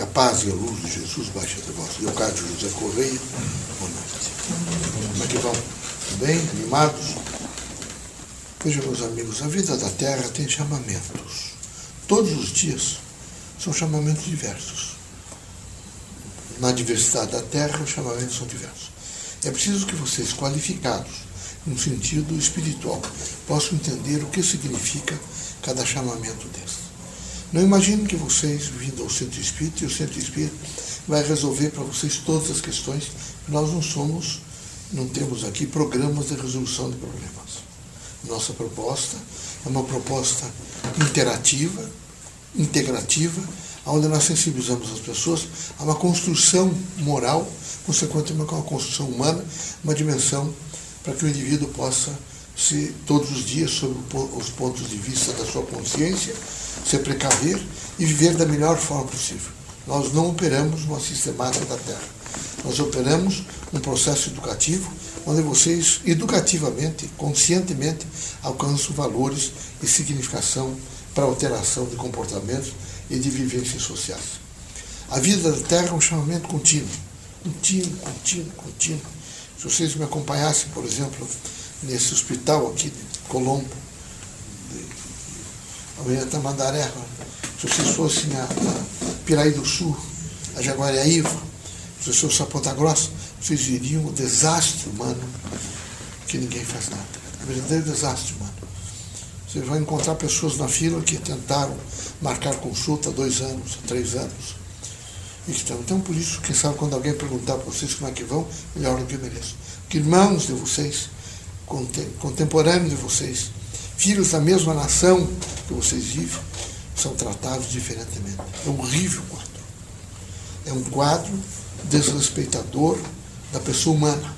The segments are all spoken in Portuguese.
Que a paz e a luz de Jesus baixe até vós. Leocádio José Correia, boa noite. Como é que vão? Tudo bem? Animados? Vejam, meus amigos, a vida da Terra tem chamamentos. Todos os dias são chamamentos diversos. Na diversidade da Terra, os chamamentos são diversos. É preciso que vocês, qualificados, no sentido espiritual, possam entender o que significa cada chamamento desse. Não imaginem que vocês, vindo ao centro espírita, e o centro espírita vai resolver para vocês todas as questões. Nós não somos, não temos aqui programas de resolução de problemas. Nossa proposta é uma proposta interativa, integrativa, onde nós sensibilizamos as pessoas a uma construção moral, consequentemente uma construção humana, uma dimensão para que o indivíduo possa se todos os dias, sob os pontos de vista da sua consciência, se precaver e viver da melhor forma possível. Nós não operamos uma sistemática da Terra. Nós operamos um processo educativo onde vocês, educativamente, conscientemente, alcançam valores e significação para alteração de comportamentos e de vivências sociais. A vida da Terra é um chamamento contínuo, contínuo, contínuo, contínuo. Se vocês me acompanhassem, por exemplo, nesse hospital aqui de Colombo, amanhã Tamandaré, se vocês fossem a, a Piraí do Sul, a Jaguariaíva, se vocês fossem a Ponta Grossa, vocês viriam o desastre humano que ninguém faz nada. O verdadeiro desastre humano. Você vai encontrar pessoas na fila que tentaram marcar consulta há dois anos, há três anos. E que estão. Então, por isso, quem sabe quando alguém perguntar para vocês como é que vão, melhor do que eu mereço. Que irmãos de vocês, contemporâneos de vocês, filhos da mesma nação que vocês vivem, são tratados diferentemente. É um horrível quadro. É um quadro desrespeitador da pessoa humana.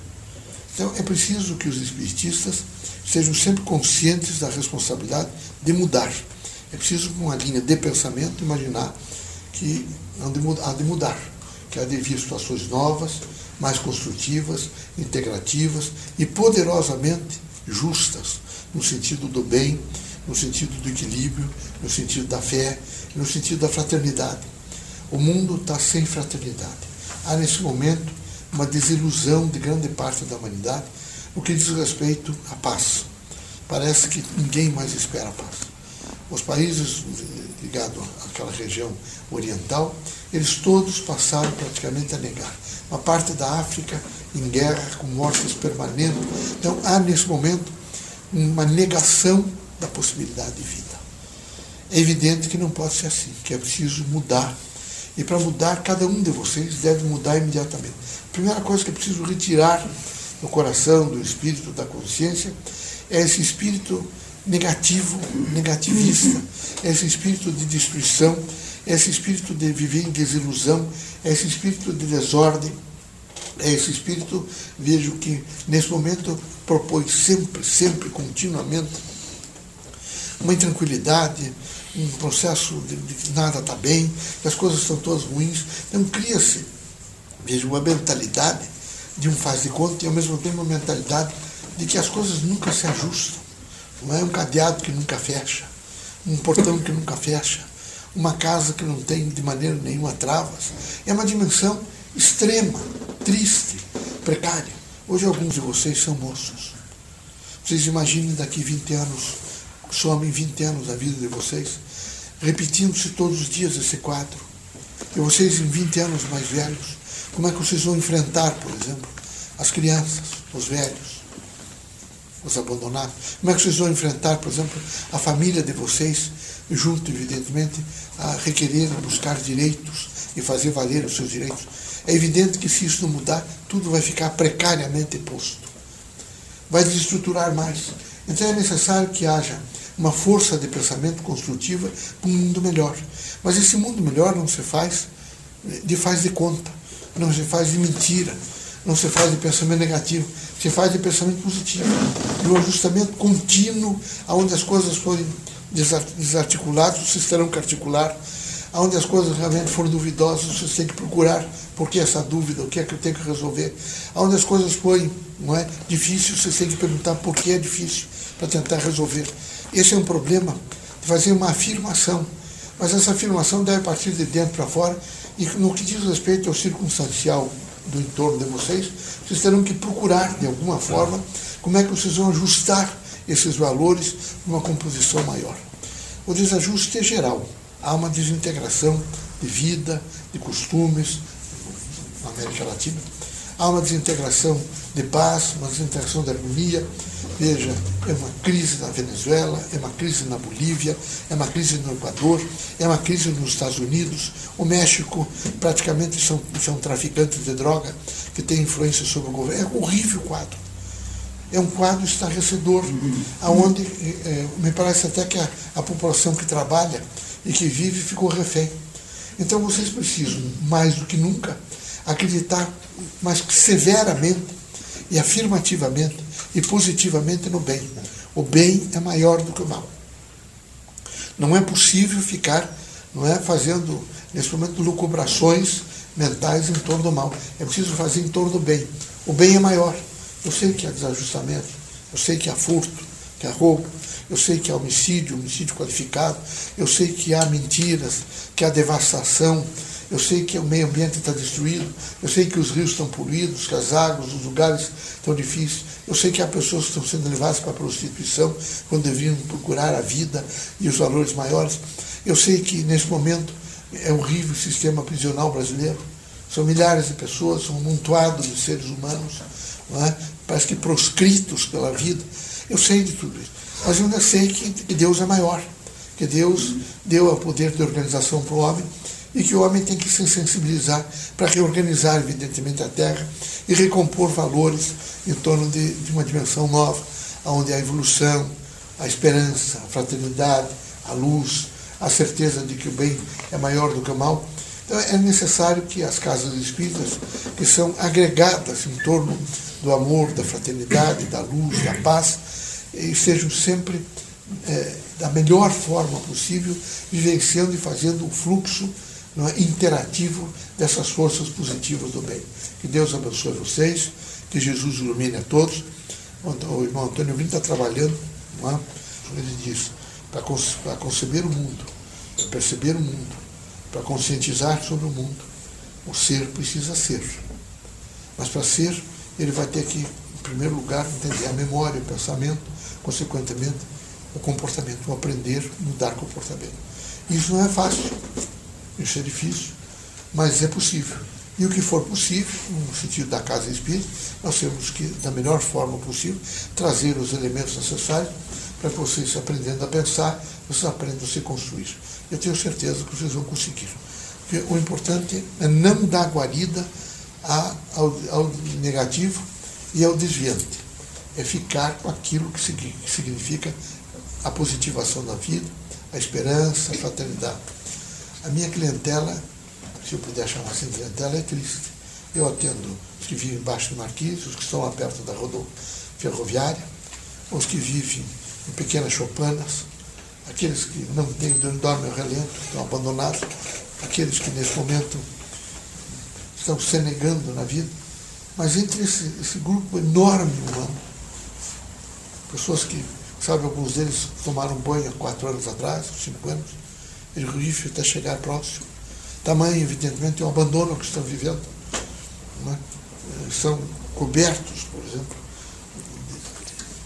Então é preciso que os espiritistas sejam sempre conscientes da responsabilidade de mudar. É preciso, com uma linha de pensamento, imaginar que há de mudar, que há de vir situações novas, mais construtivas, integrativas e poderosamente justas, no sentido do bem, no sentido do equilíbrio, no sentido da fé, no sentido da fraternidade. O mundo está sem fraternidade. Há nesse momento uma desilusão de grande parte da humanidade no que diz respeito à paz. Parece que ninguém mais espera a paz. Os países ligados àquela região oriental, eles todos passaram praticamente a negar. Uma parte da África em guerra, com mortes permanentes. Então, há nesse momento uma negação da possibilidade de vida. É evidente que não pode ser assim, que é preciso mudar. E para mudar, cada um de vocês deve mudar imediatamente. A primeira coisa que é preciso retirar do coração, do espírito, da consciência, é esse espírito negativo, negativista, é esse espírito de destruição, esse espírito de viver em desilusão, esse espírito de desordem, esse espírito, vejo que nesse momento propõe sempre, sempre, continuamente, uma intranquilidade, um processo de, de que nada está bem, que as coisas estão todas ruins. Então cria-se, veja, uma mentalidade de um faz de conta e ao mesmo tempo uma mentalidade de que as coisas nunca se ajustam. Não é um cadeado que nunca fecha, um portão que nunca fecha, uma casa que não tem de maneira nenhuma travas. É uma dimensão extrema, triste, precária. Hoje alguns de vocês são moços. Vocês imaginem daqui 20 anos, somem 20 anos a vida de vocês, repetindo-se todos os dias esse quadro. E vocês em 20 anos mais velhos, como é que vocês vão enfrentar, por exemplo, as crianças, os velhos, os abandonados? Como é que vocês vão enfrentar, por exemplo, a família de vocês, junto, evidentemente, a requerer buscar direitos e fazer valer os seus direitos? É evidente que se isso não mudar, tudo vai ficar precariamente posto. Vai desestruturar mais. Então é necessário que haja uma força de pensamento construtiva para um mundo melhor. Mas esse mundo melhor não se faz de faz de conta, não se faz de mentira, não se faz de pensamento negativo, se faz de pensamento positivo, um ajustamento contínuo, onde as coisas forem desarticuladas, vocês terão que articular, onde as coisas realmente forem duvidosas, vocês têm que procurar por que essa dúvida, o que é que eu tenho que resolver. Onde as coisas forem não é, difíceis, vocês têm que perguntar por que é difícil, para tentar resolver. Esse é um problema de fazer uma afirmação, mas essa afirmação deve partir de dentro para fora E no que diz respeito ao circunstancial do entorno de vocês, vocês terão que procurar, de alguma forma, como é que vocês vão ajustar esses valores numa composição maior. O desajuste é geral. Há uma desintegração de vida, de costumes na América Latina. Há uma desintegração de paz, uma desintegração de harmonia. Veja, é uma crise na Venezuela, é uma crise na Bolívia, é uma crise no Equador, é uma crise nos Estados Unidos. O México praticamente são, são traficantes de droga que têm influência sobre o governo. É um horrível quadro é um quadro estarrecedor, aonde é, me parece até que a, a, população que trabalha e que vive ficou refém. Então vocês precisam, mais do que nunca, acreditar mais severamente e afirmativamente e positivamente no bem. O bem é maior do que o mal. Não é possível ficar não é, fazendo, nesse momento, lucubrações mentais em torno do mal. É preciso fazer em torno do bem. O bem é maior. Eu sei que há desajustamento, eu sei que há furto, que há roubo, eu sei que há homicídio, homicídio qualificado, eu sei que há mentiras, que há devastação, eu sei que o meio ambiente está destruído, eu sei que os rios estão poluídos, que as águas, os lugares estão difíceis, eu sei que há pessoas que estão sendo levadas para a prostituição quando deveriam procurar a vida e os valores maiores. Eu sei que nesse momento é horrível o sistema prisional brasileiro. São milhares de pessoas, são montoado de seres humanos é? parece que proscritos pela vida. Eu sei de tudo isso. Mas eu ainda sei que Deus é maior, que Deus deu o poder de organização para o homem e que o homem tem que se sensibilizar para reorganizar, evidentemente, a terra e recompor valores em torno de, de uma dimensão nova, onde a evolução, a esperança, a fraternidade, a luz, a certeza de que o bem é maior do que o mal. Então é necessário que as casas espíritas, que são agregadas em torno do amor, da fraternidade, da luz, da paz, sejam sempre é, da melhor forma possível, vivenciando e fazendo o fluxo é, interativo dessas forças positivas do bem. Que Deus abençoe vocês, que Jesus ilumine a todos. O irmão Antônio Brito está trabalhando, é? ele diz, para conceber o mundo, para perceber o mundo, para conscientizar sobre o mundo. O ser precisa ser. Mas para ser, ele vai ter que, em primeiro lugar, entender a memória, o pensamento, consequentemente, o comportamento, o aprender, mudar comportamento. Isso não é fácil, isso é difícil, mas é possível. E o que for possível, no sentido da casa espírita, nós temos que, da melhor forma possível, trazer os elementos necessários para que vocês, aprendendo a pensar, vocês aprendam a se construir. Eu tenho certeza que vocês vão conseguir. Porque o importante é não dar guarida ao, ao negativo e ao desviante. É ficar com aquilo que significa a positivação da vida, a esperança, a fraternidade. A minha clientela, se eu puder chamar assim de clientela, é triste. Eu atendo os que vivem embaixo do Marquês, os que estão lá perto da rodovia ferroviária, os que vivem em pequenas chopanas, aqueles que não têm, dormem ao relento, estão abandonados, aqueles que nesse momento estão se negando na vida, mas entre esse, esse grupo enorme humano, pessoas que, sabe, alguns deles tomaram banho há quatro anos atrás, cinco anos, ele rifle até chegar próximo. Tamanho, evidentemente, é o abandono que estão vivendo. Né? São cobertos, por exemplo,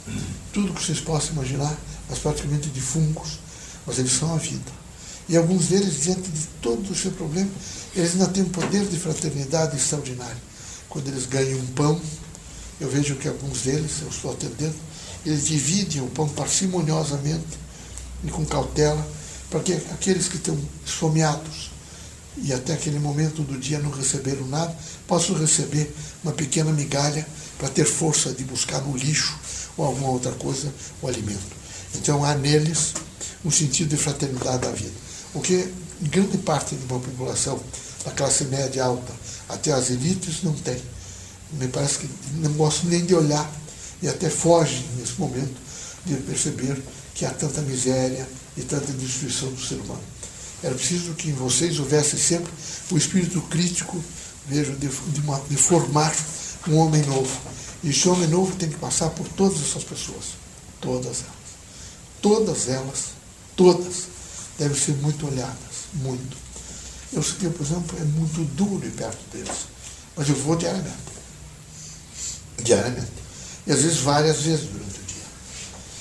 de tudo que vocês possam imaginar, mas praticamente de fungos, mas eles são a vida. E alguns deles, diante de todo o seu problema, eles ainda têm um poder de fraternidade extraordinário. Quando eles ganham um pão, eu vejo que alguns deles, eu estou atendendo, eles dividem o pão parcimoniosamente e com cautela, para que aqueles que estão esfomeados e até aquele momento do dia não receberam nada, possam receber uma pequena migalha para ter força de buscar no lixo ou alguma outra coisa o alimento. Então há neles um sentido de fraternidade da vida. O que grande parte de uma população da classe média alta até as elites não tem. Me parece que não gosto nem de olhar e até foge nesse momento de perceber que há tanta miséria e tanta destruição do ser humano. Era preciso que em vocês houvesse sempre o espírito crítico, vejo, de, de, uma, de formar um homem novo. E esse homem novo tem que passar por todas essas pessoas. Todas elas. Todas elas. Todas devem ser muito olhadas. Muito. Eu, eu, por exemplo, é muito duro ir perto deles. Mas eu vou diariamente. Diariamente. E às vezes várias vezes durante o dia.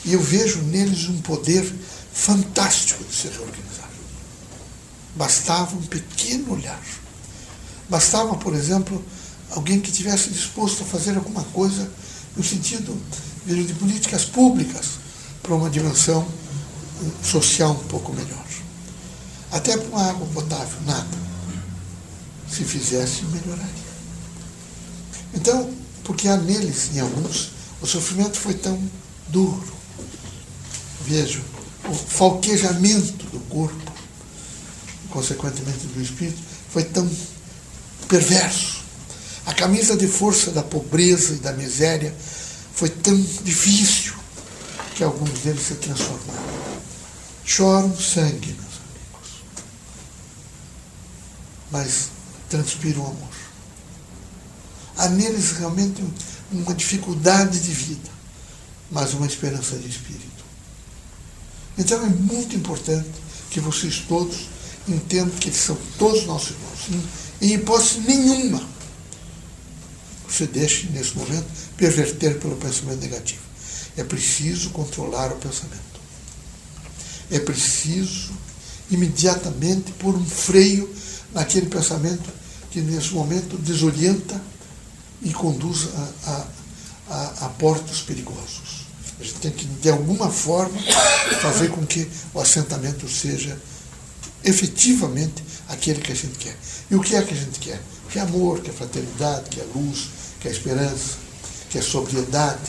E eu vejo neles um poder fantástico de se reorganizar. Bastava um pequeno olhar. Bastava, por exemplo, alguém que tivesse disposto a fazer alguma coisa no sentido de políticas públicas para uma dimensão social um pouco melhor. Até para uma água potável, nada. Se fizesse, melhoraria. Então, porque há neles, em alguns, o sofrimento foi tão duro. Vejo, o falquejamento do corpo, consequentemente do espírito, foi tão perverso. A camisa de força da pobreza e da miséria foi tão difícil que alguns deles se transformaram. Choram sangue, meus amigos, mas transpiram amor. Há neles realmente uma dificuldade de vida, mas uma esperança de espírito. Então é muito importante que vocês todos entendam que eles são todos nossos irmãos. Em hipótese nenhuma, você deixe, nesse momento, perverter pelo pensamento negativo. É preciso controlar o pensamento. É preciso imediatamente pôr um freio naquele pensamento que, nesse momento, desorienta e conduz a, a, a, a portos perigosos. A gente tem que, de alguma forma, fazer com que o assentamento seja efetivamente aquele que a gente quer. E o que é que a gente quer? Que é amor, que é fraternidade, que é luz, que é esperança, que é sobriedade,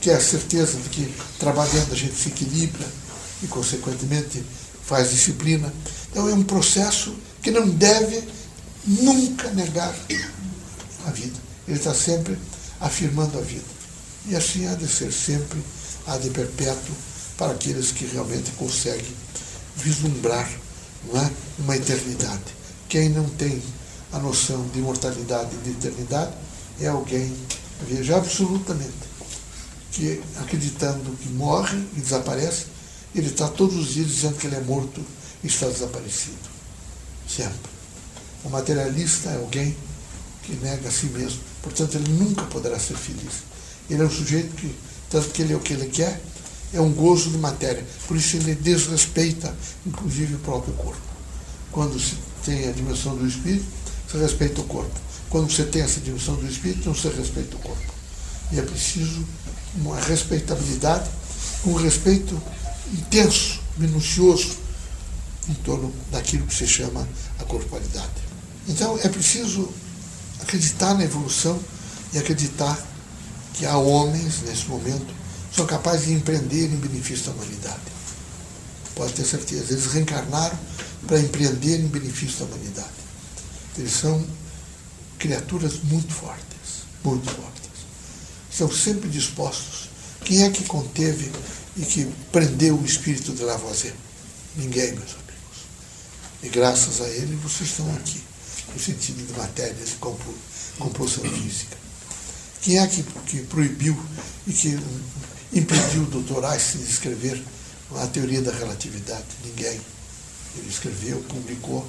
que é a certeza de que trabalhando a gente se equilibra e, consequentemente, faz disciplina. Então é um processo que não deve nunca negar a vida. Ele está sempre afirmando a vida. E assim há de ser sempre, há de perpétuo para aqueles que realmente conseguem vislumbrar é, uma eternidade. Quem não tem a noção de imortalidade e de eternidade é alguém, veja, absolutamente, que acreditando que morre e desaparece, ele está todos os dias dizendo que ele é morto e está desaparecido. Sempre. O materialista é alguém que nega a si mesmo. Portanto, ele nunca poderá ser feliz. Ele é um sujeito que, tanto que ele é o que ele quer, é um gozo de matéria. Por isso ele desrespeita, inclusive, o próprio corpo. Quando se tem a dimensão do espírito, se respeita o corpo. Quando você tem essa dimensão do espírito, não se respeita o corpo. E é preciso uma respeitabilidade, um respeito intenso, minucioso, em torno daquilo que se chama a corporalidade. Então é preciso acreditar na evolução e acreditar que há homens, nesse momento, que são capazes de empreender em benefício da humanidade. Pode ter certeza, eles reencarnaram para empreender em benefício da humanidade. Eles são criaturas muito fortes, muito fortes. Estão sempre dispostos. Quem é que conteve e que prendeu o espírito de Lavoisier? Ninguém, meus amigos. E graças a ele vocês estão aqui, no sentido de matéria, de compulsão física. Quem é que, que proibiu e que impediu o doutor Einstein de escrever a teoria da relatividade? Ninguém. Ele escreveu, publicou,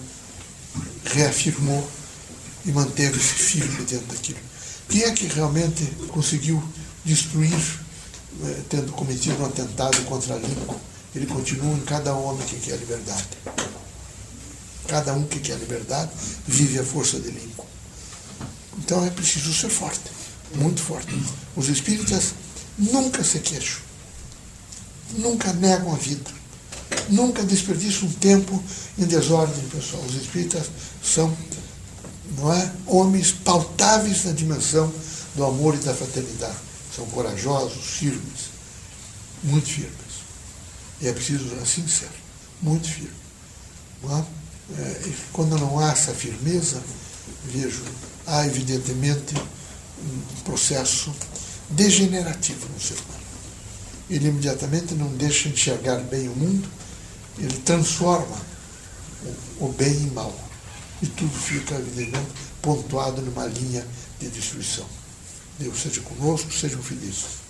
reafirmou e manteve-se firme dentro daquilo. Quem é que realmente conseguiu destruir, eh, tendo cometido um atentado contra Lincoln? Ele continua em cada homem que quer liberdade. Cada um que quer liberdade vive a força de Lincoln. Então é preciso ser forte, muito forte. Os espíritas nunca se queixam, nunca negam a vida, nunca desperdiçam tempo em desordem pessoal. Os espíritas são não é? homens pautáveis na dimensão do amor e da fraternidade. São corajosos, firmes, muito firmes. E é preciso assim ser, muito firme. Não é? É, quando não há essa firmeza, vejo, há evidentemente um processo degenerativo no ser humano. Ele imediatamente não deixa enxergar bem o mundo, ele transforma o bem em mal e tudo fica, evidentemente, pontuado numa linha de destruição. Deus seja conosco, sejam felizes.